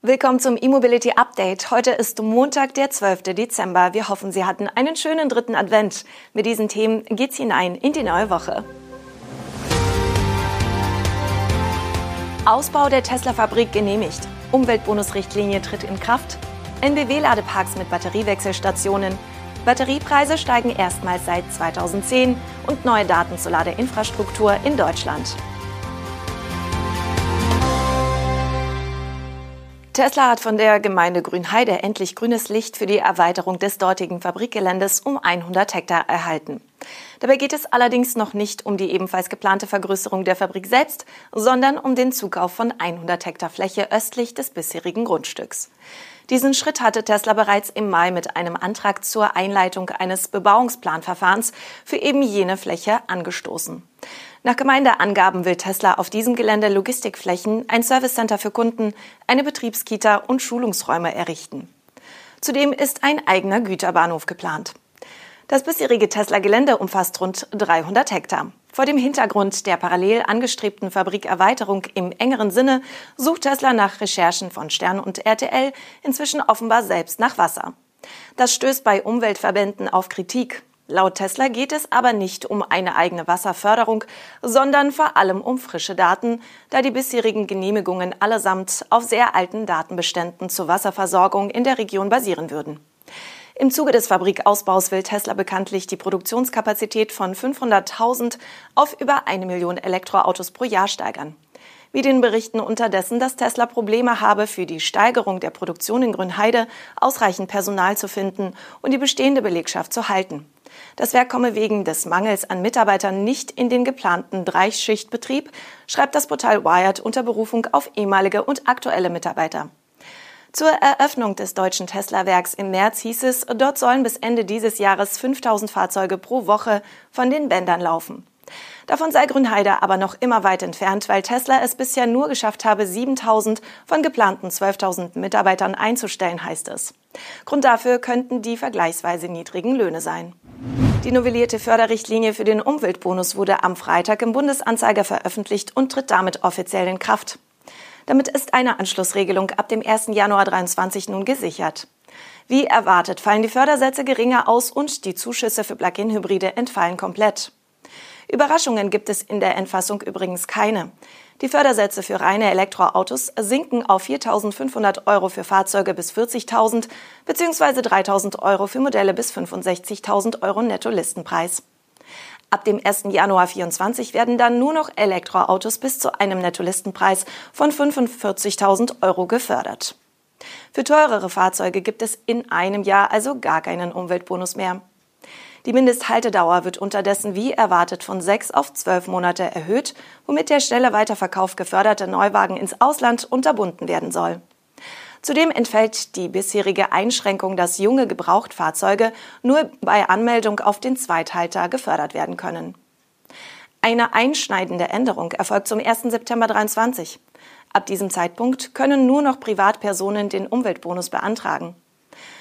Willkommen zum E-Mobility Update. Heute ist Montag, der 12. Dezember. Wir hoffen, Sie hatten einen schönen dritten Advent. Mit diesen Themen geht's hinein in die neue Woche. Ausbau der Tesla-Fabrik genehmigt. Umweltbonusrichtlinie tritt in Kraft. NBW-Ladeparks mit Batteriewechselstationen. Batteriepreise steigen erstmals seit 2010 und neue Daten zur Ladeinfrastruktur in Deutschland. Tesla hat von der Gemeinde Grünheide endlich grünes Licht für die Erweiterung des dortigen Fabrikgeländes um 100 Hektar erhalten. Dabei geht es allerdings noch nicht um die ebenfalls geplante Vergrößerung der Fabrik selbst, sondern um den Zukauf von 100 Hektar Fläche östlich des bisherigen Grundstücks. Diesen Schritt hatte Tesla bereits im Mai mit einem Antrag zur Einleitung eines Bebauungsplanverfahrens für eben jene Fläche angestoßen. Nach Gemeindeangaben will Tesla auf diesem Gelände Logistikflächen, ein Servicecenter für Kunden, eine Betriebskita und Schulungsräume errichten. Zudem ist ein eigener Güterbahnhof geplant. Das bisherige Tesla-Gelände umfasst rund 300 Hektar. Vor dem Hintergrund der parallel angestrebten Fabrikerweiterung im engeren Sinne sucht Tesla nach Recherchen von Stern und RTL inzwischen offenbar selbst nach Wasser. Das stößt bei Umweltverbänden auf Kritik. Laut Tesla geht es aber nicht um eine eigene Wasserförderung, sondern vor allem um frische Daten, da die bisherigen Genehmigungen allesamt auf sehr alten Datenbeständen zur Wasserversorgung in der Region basieren würden. Im Zuge des Fabrikausbaus will Tesla bekanntlich die Produktionskapazität von 500.000 auf über eine Million Elektroautos pro Jahr steigern. Wie den Berichten unterdessen, dass Tesla Probleme habe, für die Steigerung der Produktion in Grünheide ausreichend Personal zu finden und die bestehende Belegschaft zu halten. Das Werk komme wegen des Mangels an Mitarbeitern nicht in den geplanten Dreischichtbetrieb, schreibt das Portal Wired unter Berufung auf ehemalige und aktuelle Mitarbeiter. Zur Eröffnung des deutschen Tesla-Werks im März hieß es, dort sollen bis Ende dieses Jahres 5000 Fahrzeuge pro Woche von den Bändern laufen. Davon sei Grünheide aber noch immer weit entfernt, weil Tesla es bisher nur geschafft habe, 7000 von geplanten 12.000 Mitarbeitern einzustellen, heißt es. Grund dafür könnten die vergleichsweise niedrigen Löhne sein. Die novellierte Förderrichtlinie für den Umweltbonus wurde am Freitag im Bundesanzeiger veröffentlicht und tritt damit offiziell in Kraft. Damit ist eine Anschlussregelung ab dem 1. Januar 2023 nun gesichert. Wie erwartet fallen die Fördersätze geringer aus und die Zuschüsse für Plug-in-Hybride entfallen komplett. Überraschungen gibt es in der Endfassung übrigens keine. Die Fördersätze für reine Elektroautos sinken auf 4.500 Euro für Fahrzeuge bis 40.000 bzw. 3.000 Euro für Modelle bis 65.000 Euro Netto-Listenpreis. Ab dem 1. Januar 2024 werden dann nur noch Elektroautos bis zu einem Nettolistenpreis von 45.000 Euro gefördert. Für teurere Fahrzeuge gibt es in einem Jahr also gar keinen Umweltbonus mehr. Die Mindesthaltedauer wird unterdessen wie erwartet von sechs auf zwölf Monate erhöht, womit der schnelle Weiterverkauf geförderter Neuwagen ins Ausland unterbunden werden soll. Zudem entfällt die bisherige Einschränkung, dass junge Gebrauchtfahrzeuge nur bei Anmeldung auf den Zweithalter gefördert werden können. Eine einschneidende Änderung erfolgt zum 1. September 2023. Ab diesem Zeitpunkt können nur noch Privatpersonen den Umweltbonus beantragen.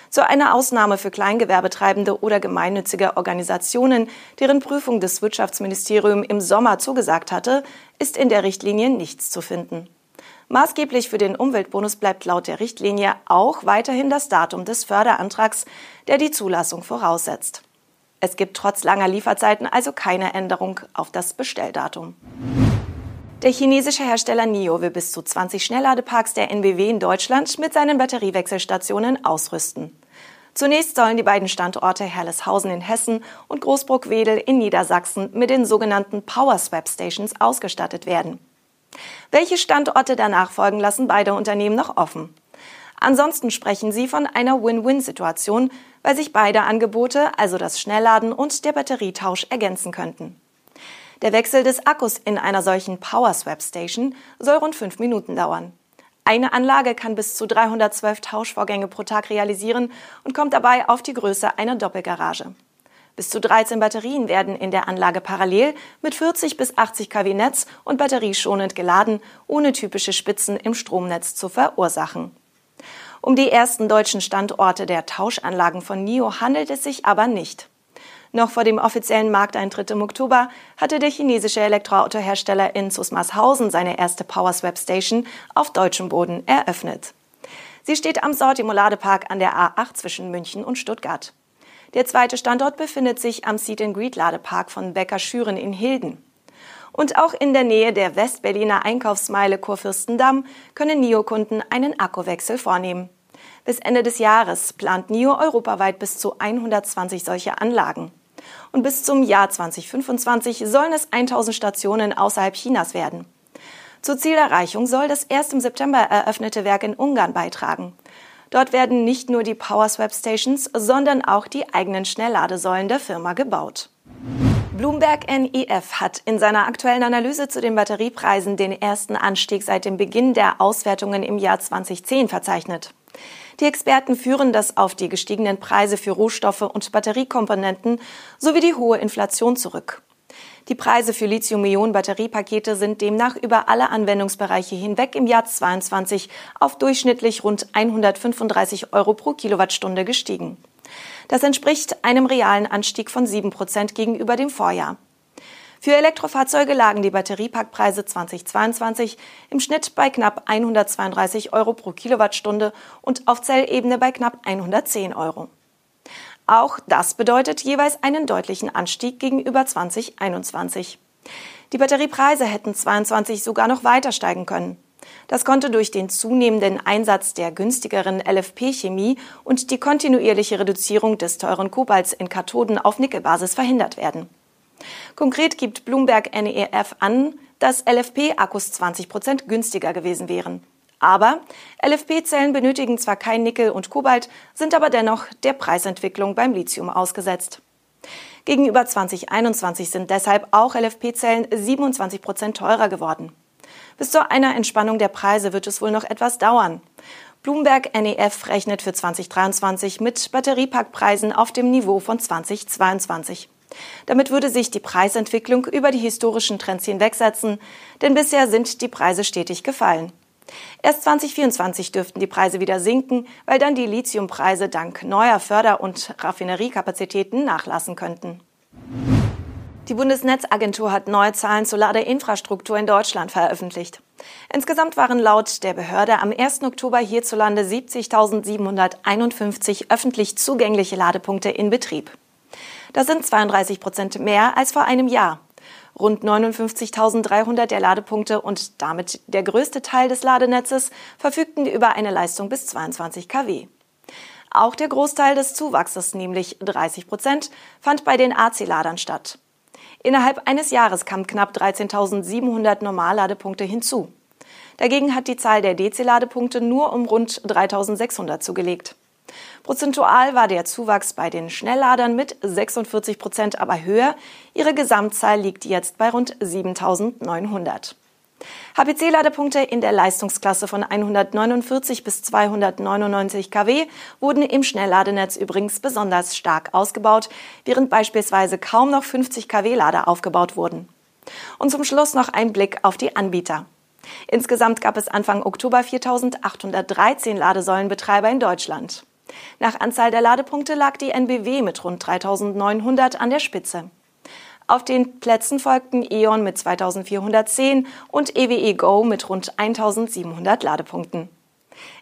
So eine Ausnahme für Kleingewerbetreibende oder gemeinnützige Organisationen, deren Prüfung das Wirtschaftsministerium im Sommer zugesagt hatte, ist in der Richtlinie nichts zu finden. Maßgeblich für den Umweltbonus bleibt laut der Richtlinie auch weiterhin das Datum des Förderantrags, der die Zulassung voraussetzt. Es gibt trotz langer Lieferzeiten also keine Änderung auf das Bestelldatum. Der chinesische Hersteller NIO will bis zu 20 Schnellladeparks der NBW in Deutschland mit seinen Batteriewechselstationen ausrüsten. Zunächst sollen die beiden Standorte Herleshausen in Hessen und Großbruck-Wedel in Niedersachsen mit den sogenannten Power Swap Stations ausgestattet werden. Welche Standorte danach folgen, lassen beide Unternehmen noch offen. Ansonsten sprechen sie von einer Win-Win-Situation, weil sich beide Angebote, also das Schnellladen und der Batterietausch, ergänzen könnten. Der Wechsel des Akkus in einer solchen Power Swap Station soll rund fünf Minuten dauern. Eine Anlage kann bis zu 312 Tauschvorgänge pro Tag realisieren und kommt dabei auf die Größe einer Doppelgarage. Bis zu 13 Batterien werden in der Anlage parallel mit 40 bis 80 kW Netz und batterieschonend geladen, ohne typische Spitzen im Stromnetz zu verursachen. Um die ersten deutschen Standorte der Tauschanlagen von NIO handelt es sich aber nicht. Noch vor dem offiziellen Markteintritt im Oktober hatte der chinesische Elektroautohersteller in Susmarshausen seine erste Power Swap Station auf deutschem Boden eröffnet. Sie steht am Sortimo-Ladepark an der A8 zwischen München und Stuttgart. Der zweite Standort befindet sich am Seat Greet Ladepark von Becker Schüren in Hilden. Und auch in der Nähe der Westberliner Einkaufsmeile Kurfürstendamm können NIO-Kunden einen Akkuwechsel vornehmen. Bis Ende des Jahres plant NIO europaweit bis zu 120 solche Anlagen. Und bis zum Jahr 2025 sollen es 1000 Stationen außerhalb Chinas werden. Zur Zielerreichung soll das erst im September eröffnete Werk in Ungarn beitragen. Dort werden nicht nur die PowerSwap Stations, sondern auch die eigenen Schnellladesäulen der Firma gebaut. Bloomberg NEF hat in seiner aktuellen Analyse zu den Batteriepreisen den ersten Anstieg seit dem Beginn der Auswertungen im Jahr 2010 verzeichnet. Die Experten führen das auf die gestiegenen Preise für Rohstoffe und Batteriekomponenten sowie die hohe Inflation zurück. Die Preise für Lithium-Ionen-Batteriepakete sind demnach über alle Anwendungsbereiche hinweg im Jahr 22 auf durchschnittlich rund 135 Euro pro Kilowattstunde gestiegen. Das entspricht einem realen Anstieg von 7 Prozent gegenüber dem Vorjahr. Für Elektrofahrzeuge lagen die Batteriepackpreise 2022 im Schnitt bei knapp 132 Euro pro Kilowattstunde und auf Zellebene bei knapp 110 Euro. Auch das bedeutet jeweils einen deutlichen Anstieg gegenüber 2021. Die Batteriepreise hätten 22 sogar noch weiter steigen können. Das konnte durch den zunehmenden Einsatz der günstigeren LFP-Chemie und die kontinuierliche Reduzierung des teuren Kobalts in Kathoden auf Nickelbasis verhindert werden. Konkret gibt Bloomberg NEF an, dass LFP-Akkus 20 Prozent günstiger gewesen wären. Aber LFP-Zellen benötigen zwar kein Nickel und Kobalt, sind aber dennoch der Preisentwicklung beim Lithium ausgesetzt. Gegenüber 2021 sind deshalb auch LFP-Zellen 27 Prozent teurer geworden. Bis zu einer Entspannung der Preise wird es wohl noch etwas dauern. Bloomberg NEF rechnet für 2023 mit Batteriepackpreisen auf dem Niveau von 2022. Damit würde sich die Preisentwicklung über die historischen Trends hinwegsetzen, denn bisher sind die Preise stetig gefallen. Erst 2024 dürften die Preise wieder sinken, weil dann die Lithiumpreise dank neuer Förder- und Raffineriekapazitäten nachlassen könnten. Die Bundesnetzagentur hat neue Zahlen zur Ladeinfrastruktur in Deutschland veröffentlicht. Insgesamt waren laut der Behörde am 1. Oktober hierzulande 70.751 öffentlich zugängliche Ladepunkte in Betrieb. Das sind 32 Prozent mehr als vor einem Jahr. Rund 59.300 der Ladepunkte und damit der größte Teil des Ladenetzes verfügten über eine Leistung bis 22 kW. Auch der Großteil des Zuwachses, nämlich 30 Prozent, fand bei den AC-Ladern statt. Innerhalb eines Jahres kamen knapp 13.700 Normalladepunkte hinzu. Dagegen hat die Zahl der DC-Ladepunkte nur um rund 3.600 zugelegt. Prozentual war der Zuwachs bei den Schnellladern mit 46 Prozent aber höher. Ihre Gesamtzahl liegt jetzt bei rund 7.900. HPC-Ladepunkte in der Leistungsklasse von 149 bis 299 kW wurden im Schnellladenetz übrigens besonders stark ausgebaut, während beispielsweise kaum noch 50 kW-Lader aufgebaut wurden. Und zum Schluss noch ein Blick auf die Anbieter. Insgesamt gab es Anfang Oktober 4.813 Ladesäulenbetreiber in Deutschland. Nach Anzahl der Ladepunkte lag die NBW mit rund 3.900 an der Spitze. Auf den Plätzen folgten E.ON mit 2410 und EWE Go mit rund 1700 Ladepunkten.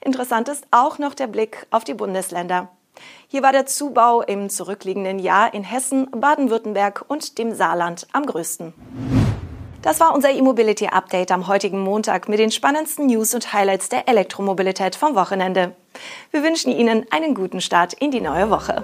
Interessant ist auch noch der Blick auf die Bundesländer. Hier war der Zubau im zurückliegenden Jahr in Hessen, Baden-Württemberg und dem Saarland am größten. Das war unser E-Mobility Update am heutigen Montag mit den spannendsten News und Highlights der Elektromobilität vom Wochenende. Wir wünschen Ihnen einen guten Start in die neue Woche.